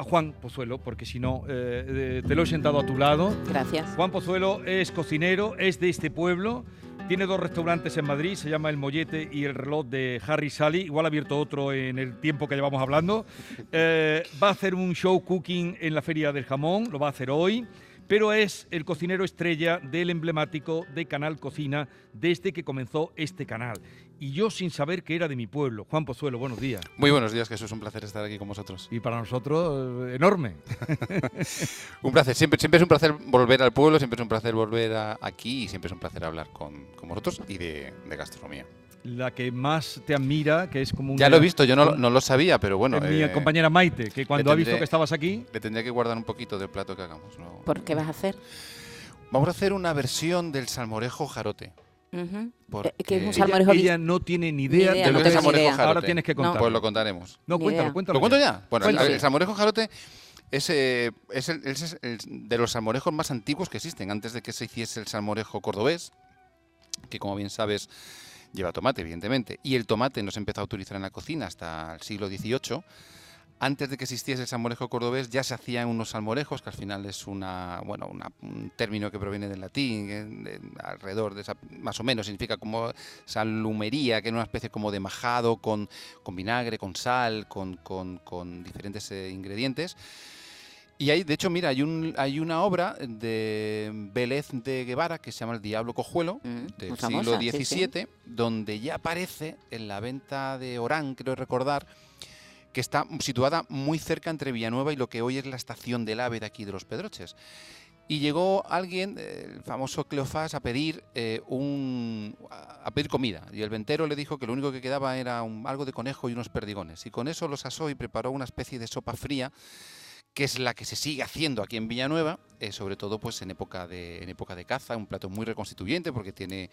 a Juan Pozuelo, porque si no, eh, te lo he sentado a tu lado. Gracias. Juan Pozuelo es cocinero, es de este pueblo. Tiene dos restaurantes en Madrid, se llama El Mollete y El Reloj de Harry Sally. Igual ha abierto otro en el tiempo que llevamos hablando. Eh, va a hacer un show cooking en la Feria del Jamón, lo va a hacer hoy pero es el cocinero estrella del emblemático de Canal Cocina desde que comenzó este canal. Y yo sin saber que era de mi pueblo. Juan Pozuelo, buenos días. Muy buenos días, Jesús. Un placer estar aquí con vosotros. Y para nosotros, eh, enorme. un placer. Siempre, siempre es un placer volver al pueblo, siempre es un placer volver aquí y siempre es un placer hablar con, vosotros y de gastronomía la que más te admira, que es como Ya lo he visto, yo no, no lo sabía, pero bueno. mi eh, compañera Maite, que cuando ha visto que estabas aquí. Le tendría que guardar un poquito del plato que hagamos. ¿Por qué vas a hacer? Vamos a hacer una versión del salmorejo jarote. Uh ¿Qué es un salmorejo? Ella, no tiene ni idea, de lo que es salmorejo jarote. Ahora tienes que contar. Pues lo contaremos. No, cuéntalo, cuéntalo. ¿Lo cuento ya? Bueno, el, salmorejo jarote es, eh, es, el, es el, de los salmorejos más antiguos que existen, antes de que se hiciese el salmorejo cordobés, que como bien sabes lleva tomate, evidentemente, y el tomate no se empezó a utilizar en la cocina hasta el siglo XVIII. Antes de que existiese el salmorejo cordobés ya se hacían unos salmorejos, que al final es una, bueno, un término que proviene del latín, alrededor de esa, más o menos, significa como salumería, que es una especie como de majado con, con vinagre, con sal, con, con, con diferentes eh, ingredientes. Y hay, de hecho, mira, hay, un, hay una obra de Vélez de Guevara que se llama El Diablo Cojuelo, mm, del siglo XVII, donde ya aparece en la venta de Orán, creo recordar, que está situada muy cerca entre Villanueva y lo que hoy es la estación del AVE de aquí de los Pedroches. Y llegó alguien, el famoso Cleofás, a pedir eh, un a pedir comida. Y el ventero le dijo que lo único que quedaba era un, algo de conejo y unos perdigones. Y con eso los asó y preparó una especie de sopa fría que es la que se sigue haciendo aquí en Villanueva, eh, sobre todo pues en época de en época de caza, un plato muy reconstituyente porque tiene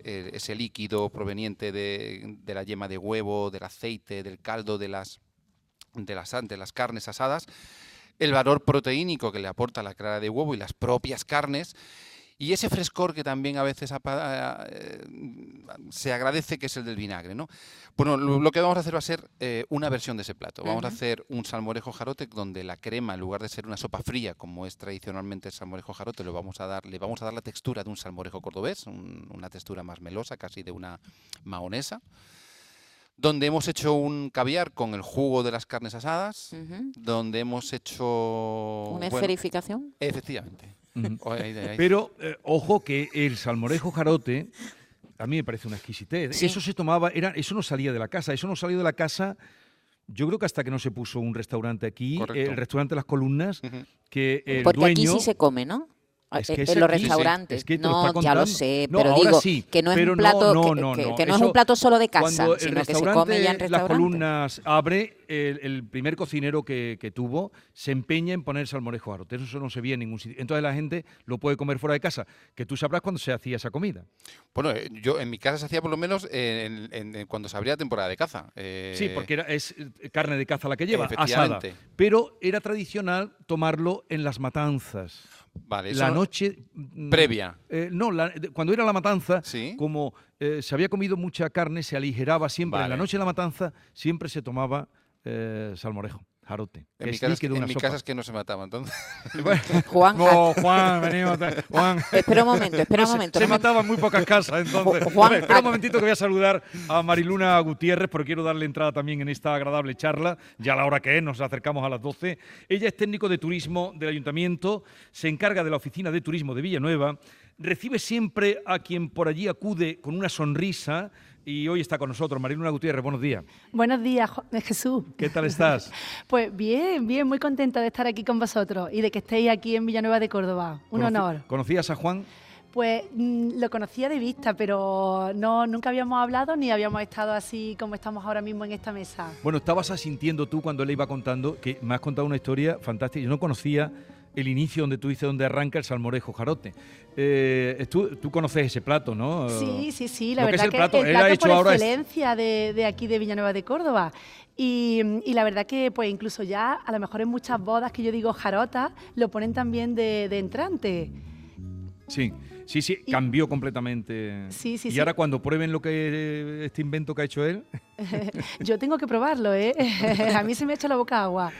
eh, ese líquido proveniente de, la yema de huevo, del aceite, del caldo de las de las, de las carnes asadas, el valor proteínico que le aporta la clara de huevo y las propias carnes y ese frescor que también a veces eh, se agradece, que es el del vinagre. ¿no? Bueno, lo, que vamos a hacer va a ser eh, una versión de ese plato. Vamos a hacer un salmorejo jarote donde la crema, en lugar de ser una sopa fría, como es tradicionalmente el salmorejo jarote, lo vamos a dar, le vamos a dar la textura de un salmorejo cordobés, una textura más melosa, casi de una mahonesa donde hemos hecho un caviar con el jugo de las carnes asadas, donde hemos hecho... ¿Una esferificación? efectivamente. Pero eh, ojo que el salmorejo jarote a mí me parece una exquisitez. Eso se tomaba, era, eso no salía de la casa, eso no salió de la casa. Yo creo que hasta que no se puso un restaurante aquí, el restaurante Las Columnas, que el Porque aquí sí se come, ¿no? Es que en los restaurantes. no, ya lo sé, pero digo que no es un plato que, no, es un plato solo de casa, sino que se come ya en restaurantes. Las columnas abre, el, primer cocinero que, tuvo se empeña en poner salmorejo arote. Eso no se ve en ningún sitio. Entonces la gente lo puede comer fuera de casa, que tú sabrás cuándo se hacía esa comida. Bueno, eh, yo en mi casa se hacía por lo menos cuando se abría temporada de caza. Eh, sí, porque era, es eh, carne de caza la que lleva, asada. Pero era tradicional tomarlo en las matanzas. Vale, la noche mm, previa. Eh, no, cuando era la matanza, como eh, se había comido mucha carne, se aligeraba siempre. En la noche de la matanza siempre se tomaba eh, salmorejo. Jarote. En, mi casa, es que, en mi casa es que no se mataba, entonces. Juan, no, Juan, venimos. Juan. Espera un momento, espera un momento. Se, mataban muy pocas casas, entonces. Juan, espera un momentito que voy a saludar a Mariluna Gutiérrez, porque quiero darle entrada también en esta agradable charla. Ya a la hora que es, nos acercamos a las 12. Ella es técnico de turismo del ayuntamiento, se encarga de la oficina de turismo de Villanueva, recibe siempre a quien por allí acude con una sonrisa y hoy está con nosotros Mariluna Gutiérrez. Buenos días. Buenos días, Jesús. ¿Qué tal estás? pues bien, bien, muy contenta de estar aquí con vosotros y de que estéis aquí en Villanueva de Córdoba. Un honor. ¿Conocías a Juan? Pues mm, lo conocía de vista, pero no, nunca habíamos hablado ni habíamos estado así como estamos ahora mismo en esta mesa. Bueno, estabas asintiendo tú cuando le iba contando, que me has contado una historia fantástica. Yo no conocía el inicio donde tú dices donde arranca el salmorejo jarote. Eh, tú, conoces ese plato, ¿no? Sí, sí, sí, la verdad que, el plato, por excelencia de, aquí de Villanueva de Córdoba. Y, la verdad que pues incluso ya a lo mejor en muchas bodas que yo digo jarota lo ponen también de, entrante. Sí. Sí, sí, cambió completamente. Sí, sí, y ahora cuando prueben lo que este invento que ha hecho él. Yo tengo que probarlo, ¿eh? a mí se me ha hecho la boca agua.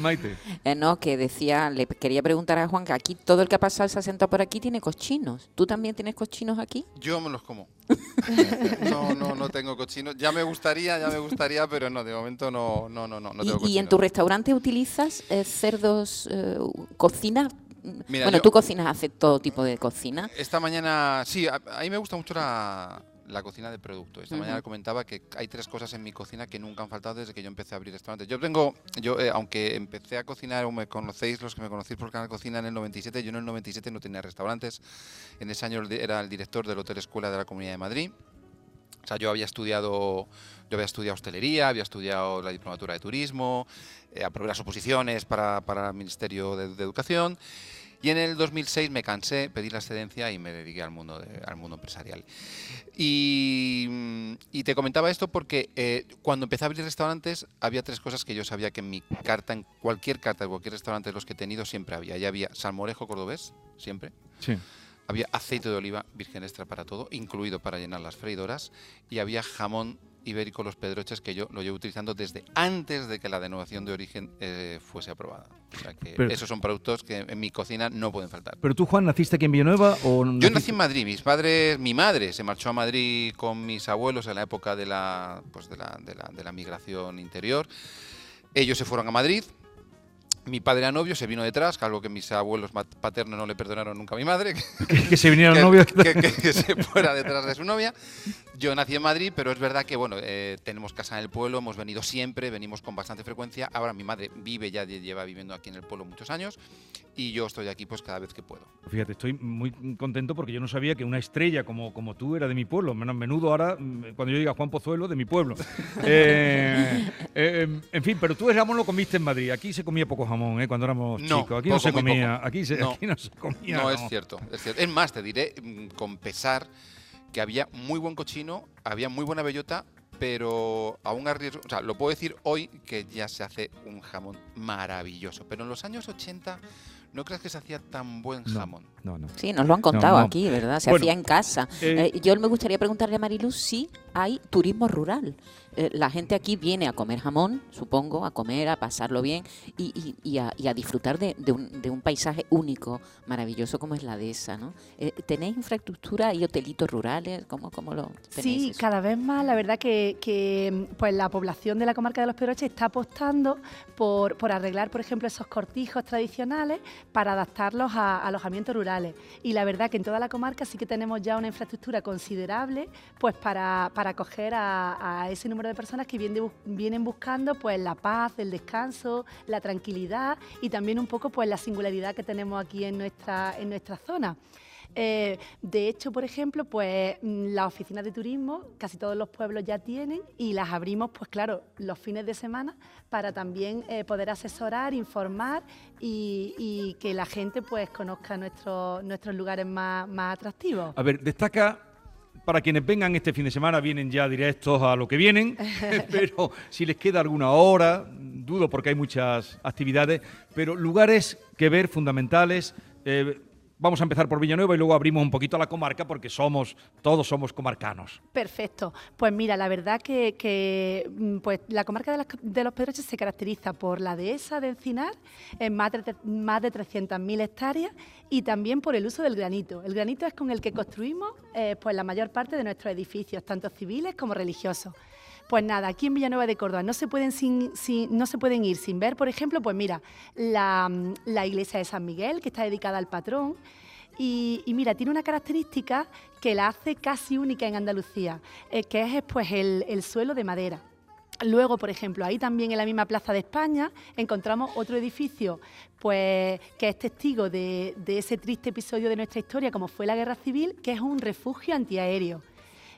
Maite. Eh, no, que decía, le quería preguntar a Juan que aquí todo el que ha pasado se ha sentado por aquí tiene cochinos. ¿Tú también tienes cochinos aquí? Yo me los como. no, no, no tengo cochinos. Ya me gustaría, ya me gustaría, pero no, de momento no, no, no, no, tengo ¿Y, cochinos. ¿Y en tu restaurante utilizas eh, cerdos, eh, cocina bueno, tú cocinas, haces todo tipo de cocina. Esta mañana, sí, a, mí me gusta mucho la, cocina de producto. Esta mañana comentaba que hay tres cosas en mi cocina que nunca han faltado desde que yo empecé a abrir restaurantes. Yo tengo, yo eh, aunque empecé a cocinar, o me conocéis, los que me conocéis por el canal Cocina en el 97, yo en el 97 no tenía restaurantes. En ese año era el director del Hotel Escuela de la Comunidad de Madrid. O sea, yo había estudiado, yo había estudiado hostelería, había estudiado la diplomatura de turismo, aprobé las oposiciones para, para el Ministerio de, Educación. Y en el 2006 me cansé, pedí la excedencia y me dediqué al mundo, al mundo empresarial. Y, te comentaba esto porque eh, cuando empecé a abrir restaurantes había tres cosas que yo sabía que en mi carta, en cualquier carta de cualquier restaurante de los que he tenido, siempre había. Ya había salmorejo cordobés, siempre. Sí. Había aceite de oliva virgen extra para todo, incluido para llenar las freidoras. Y había jamón ibérico Los Pedroches que yo lo llevo utilizando desde antes de que la denominación de origen eh, fuese aprobada. O sea que esos son productos que en mi cocina no pueden faltar. ¿Pero tú, Juan, naciste aquí en Villanueva o Yo nací en Madrid. Mis padres, mi madre se marchó a Madrid con mis abuelos en la época de la, pues de la, de la, de la migración interior. Ellos se fueron a Madrid, mi padre a novio se vino detrás, algo que mis abuelos paternos no le perdonaron nunca a mi madre. Que, se viniera novio. Que, que, se fuera detrás de su novia. Yo nací en Madrid, pero es verdad que bueno, eh, tenemos casa en el pueblo, hemos venido siempre, venimos con bastante frecuencia. Ahora mi madre vive ya, lleva viviendo aquí en el pueblo muchos años y yo estoy aquí pues cada vez que puedo. Fíjate, estoy muy contento porque yo no sabía que una estrella como, como tú era de mi pueblo. Menudo ahora, mm, cuando yo diga Juan Pozuelo, de mi pueblo. Eh, eh, en fin, pero tú el jamón lo comiste en Madrid. Aquí se comía poco jamón, ¿eh? Cuando éramos chicos. Aquí no se comía. Aquí, no. aquí no se comía. No, es cierto, es cierto. Es más, te diré mm, con pesar que había muy buen cochino, había muy buena bellota, pero aún arriesgo, o sea, lo puedo decir hoy que ya se hace un jamón maravilloso, pero en los años 80 no crees que se hacía tan buen jamón. No, no. Sí, nos lo han contado aquí, ¿verdad? Se hacía en casa. Eh, eh, yo me gustaría preguntarle a Mariluz si hay turismo rural. Eh, la gente aquí viene a comer jamón, supongo, a comer, a pasarlo bien y, y, a, disfrutar de, un, de, un, paisaje único, maravilloso como es la dehesa, ¿no? Eh, ¿Tenéis infraestructura y hotelitos rurales? ¿Cómo, cómo lo tenéis? Sí, cada vez más. La verdad que, que, pues la población de la comarca de los Pedroches está apostando por, por arreglar, por ejemplo, esos cortijos tradicionales para adaptarlos a, alojamientos rurales. Y la verdad que en toda la comarca sí que tenemos ya una infraestructura considerable pues para, para acoger a, a ese número de personas que vienen, buscando pues la paz, el descanso, la tranquilidad y también un poco pues la singularidad que tenemos aquí en nuestra, en nuestra zona. Eh, de hecho, por ejemplo, pues mm, las oficinas de turismo casi todos los pueblos ya tienen y las abrimos, pues claro, los fines de semana para también eh, poder asesorar, informar y, que la gente pues conozca nuestros nuestros lugares más, más atractivos. A ver, destaca para quienes vengan este fin de semana, vienen ya directos a lo que vienen, pero si les queda alguna hora, dudo porque hay muchas actividades, pero lugares que ver fundamentales. Eh, Vamos a empezar por Villanueva y luego abrimos un poquito la comarca porque somos, todos somos comarcanos. Perfecto. Pues mira, la verdad que, mm, pues, la comarca de, los Pedroches se caracteriza por la dehesa de Encinar, en más de, más de 300.000 hectáreas, y también por el uso del granito. El granito es con el que construimos eh, pues, la mayor parte de nuestros edificios, tanto civiles como religiosos. Pues nada, aquí en Villanueva de Córdoba no se pueden, no se pueden ir sin ver, por ejemplo, pues mira, la, iglesia de San Miguel, que está dedicada al patrón. Y, mira, tiene una característica que la hace casi única en Andalucía, eh, que es pues, el, suelo de madera. Luego, por ejemplo, ahí también en la misma Plaza de España encontramos otro edificio pues, que es testigo de, de, ese triste episodio de nuestra historia, como fue la Guerra Civil, que es un refugio antiaéreo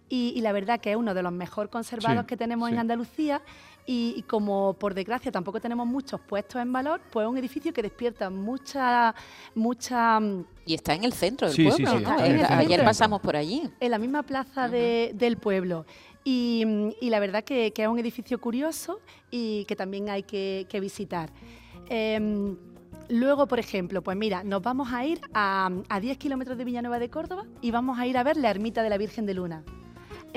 y, la verdad que es uno de los mejor conservados que tenemos en Andalucía y, como por desgracia tampoco tenemos muchos puestos en valor, pues es un edificio que despierta mucha, mucha... Mm, y está en el centro del pueblo, ¿no? Ayer pasamos por allí. En la misma plaza del pueblo. Y, la verdad que, es un edificio curioso y que también hay que, visitar. Em, Luego, por ejemplo, pues mira, nos vamos a ir a, 10 kilómetros de Villanueva de Córdoba y vamos a ir a ver la ermita de la Virgen de Luna.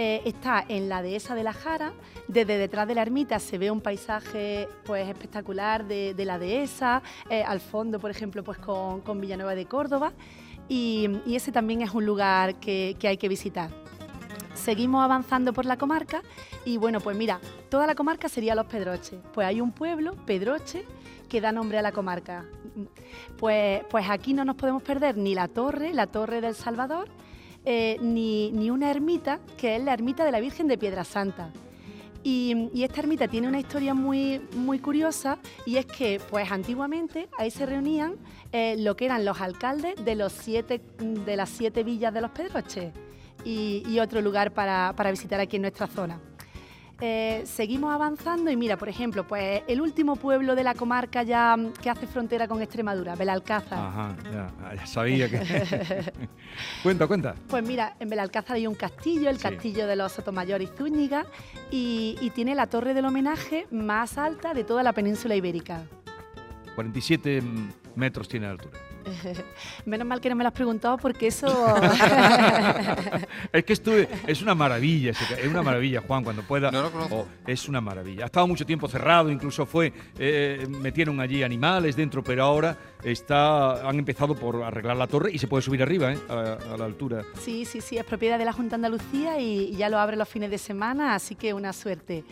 Eh, está en la dehesa de la Jara, desde detrás de la ermita se ve un paisaje pues espectacular de, la dehesa, eh, al fondo, por ejemplo, pues con, Villanueva de Córdoba y, ese también es un lugar que, que hay que visitar seguimos avanzando por la comarca y bueno, pues mira, toda la comarca sería Los Pedroches. Pues hay un pueblo, Pedroche, que da nombre a la comarca. Pues, pues aquí no nos podemos perder ni la torre, la torre del Salvador, eh, ni, una ermita, que es la ermita de la Virgen de Piedra Santa. Y, esta ermita tiene una historia muy, muy curiosa y es que pues antiguamente ahí se reunían eh, lo que eran los alcaldes de, los siete, de las siete villas de los Pedroches y, otro lugar para, para visitar aquí en nuestra zona. Eh, seguimos avanzando y mira, por ejemplo, pues el último pueblo de la comarca ya mm, que hace frontera con Extremadura, Belalcázar. Ajá, ya, sabía que... cuenta, cuenta. Pues mira, en Belalcázar hay un castillo, el castillo de los Sotomayor y Zúñiga, y, y tiene la torre del homenaje más alta de toda la península ibérica. 47 metros tiene de altura. Menos mal que no me lo has preguntado porque eso... es que estuve... Es una maravilla, es una maravilla, Juan, cuando pueda. No lo conozco. Oh, es una maravilla. Ha estado mucho tiempo cerrado, incluso fue... Eh, metieron allí animales dentro, pero ahora está, han empezado por arreglar la torre y se puede subir arriba, ¿eh? a, la altura. Sí, sí, sí, es propiedad de la Junta de Andalucía y ya lo abre los fines de semana, así que una suerte.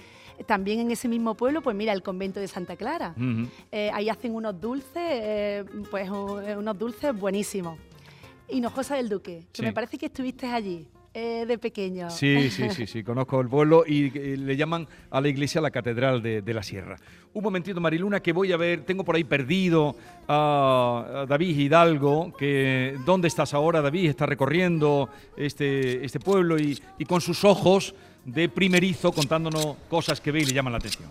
También en ese mismo pueblo, pues mira, el convento de Santa Clara. Eh, ahí hacen unos dulces, eh, pues eh, unos dulces buenísimos. Hinojosa del Duque, que me parece que estuviste allí. De pequeño. Sí, sí, sí, sí, conozco el pueblo y, le llaman a la iglesia la Catedral de, la Sierra. Un momentito, Mariluna, que voy a ver, tengo por ahí perdido a, David Hidalgo, que ¿dónde estás ahora, David? Está recorriendo este, este pueblo y, y con sus ojos de primerizo contándonos cosas que ve y le llaman la atención.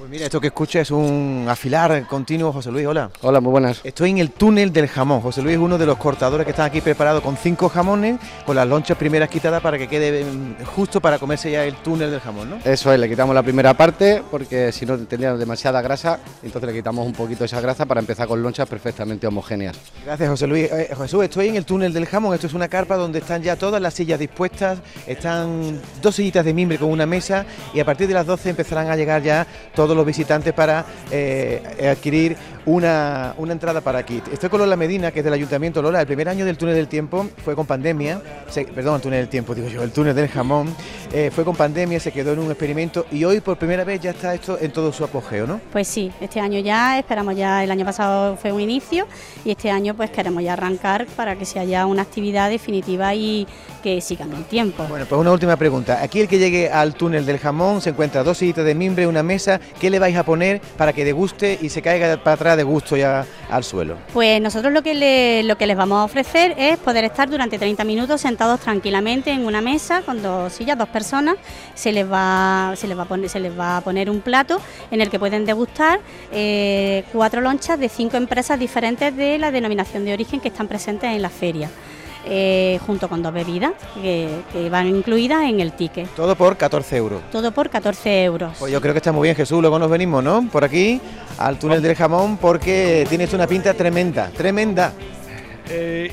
Pues mira, esto que escucha es un afilar continuo, José Luis, hola. Hola, muy buenas. Estoy en el túnel del jamón. José Luis es uno de los cortadores que están aquí preparados con cinco jamones, con las lonchas primeras quitadas para que quede mm, justo para comerse ya el túnel del jamón, ¿no? Eso es, le quitamos la primera parte porque si no tendría demasiada grasa, entonces le quitamos un poquito esa grasa para empezar con lonchas perfectamente homogéneas. Gracias, José Luis. Eh, Jesús, estoy en el túnel del jamón. Esto es una carpa donde están ya todas las sillas dispuestas, están dos sillitas de mimbre con una mesa y a partir de las 12 empezarán a llegar ya todos los visitantes para eh, adquirir una, entrada para aquí. Estoy con Lola Medina, que es del Ayuntamiento. Lola, el primer año del túnel del tiempo fue con pandemia, perdón, el túnel del tiempo, digo yo, el túnel del jamón, eh, fue con pandemia, se quedó en un experimento y hoy por primera vez ya está esto en todo su apogeo, ¿no? Pues sí, este año ya, esperamos ya, el año pasado fue un inicio y este año pues queremos ya arrancar para que sea ya una actividad definitiva y que siga en el tiempo. Bueno, pues una última pregunta. Aquí el que llegue al túnel del jamón se encuentra dos sillitas de mimbre, una mesa, ¿qué le vais a poner para que deguste y se caiga para atrás de gusto ya al suelo? Pues nosotros lo que, lo que les vamos a ofrecer es poder estar durante 30 minutos sentados tranquilamente en una mesa con dos sillas, dos personas. Se les va, se les va, a, poner, se les va a poner un plato en el que pueden degustar eh, cuatro lonchas de cinco empresas diferentes de la denominación de origen que están presentes en la feria. Eh, junto con dos bebidas que, van incluidas en el ticket. Todo por 14 euros. Todo por 14 euros. Pues yo creo que está muy bien, Jesús. Luego nos venimos, ¿no? Por aquí, al túnel del jamón, porque tienes una pinta tremenda, tremenda. Eh,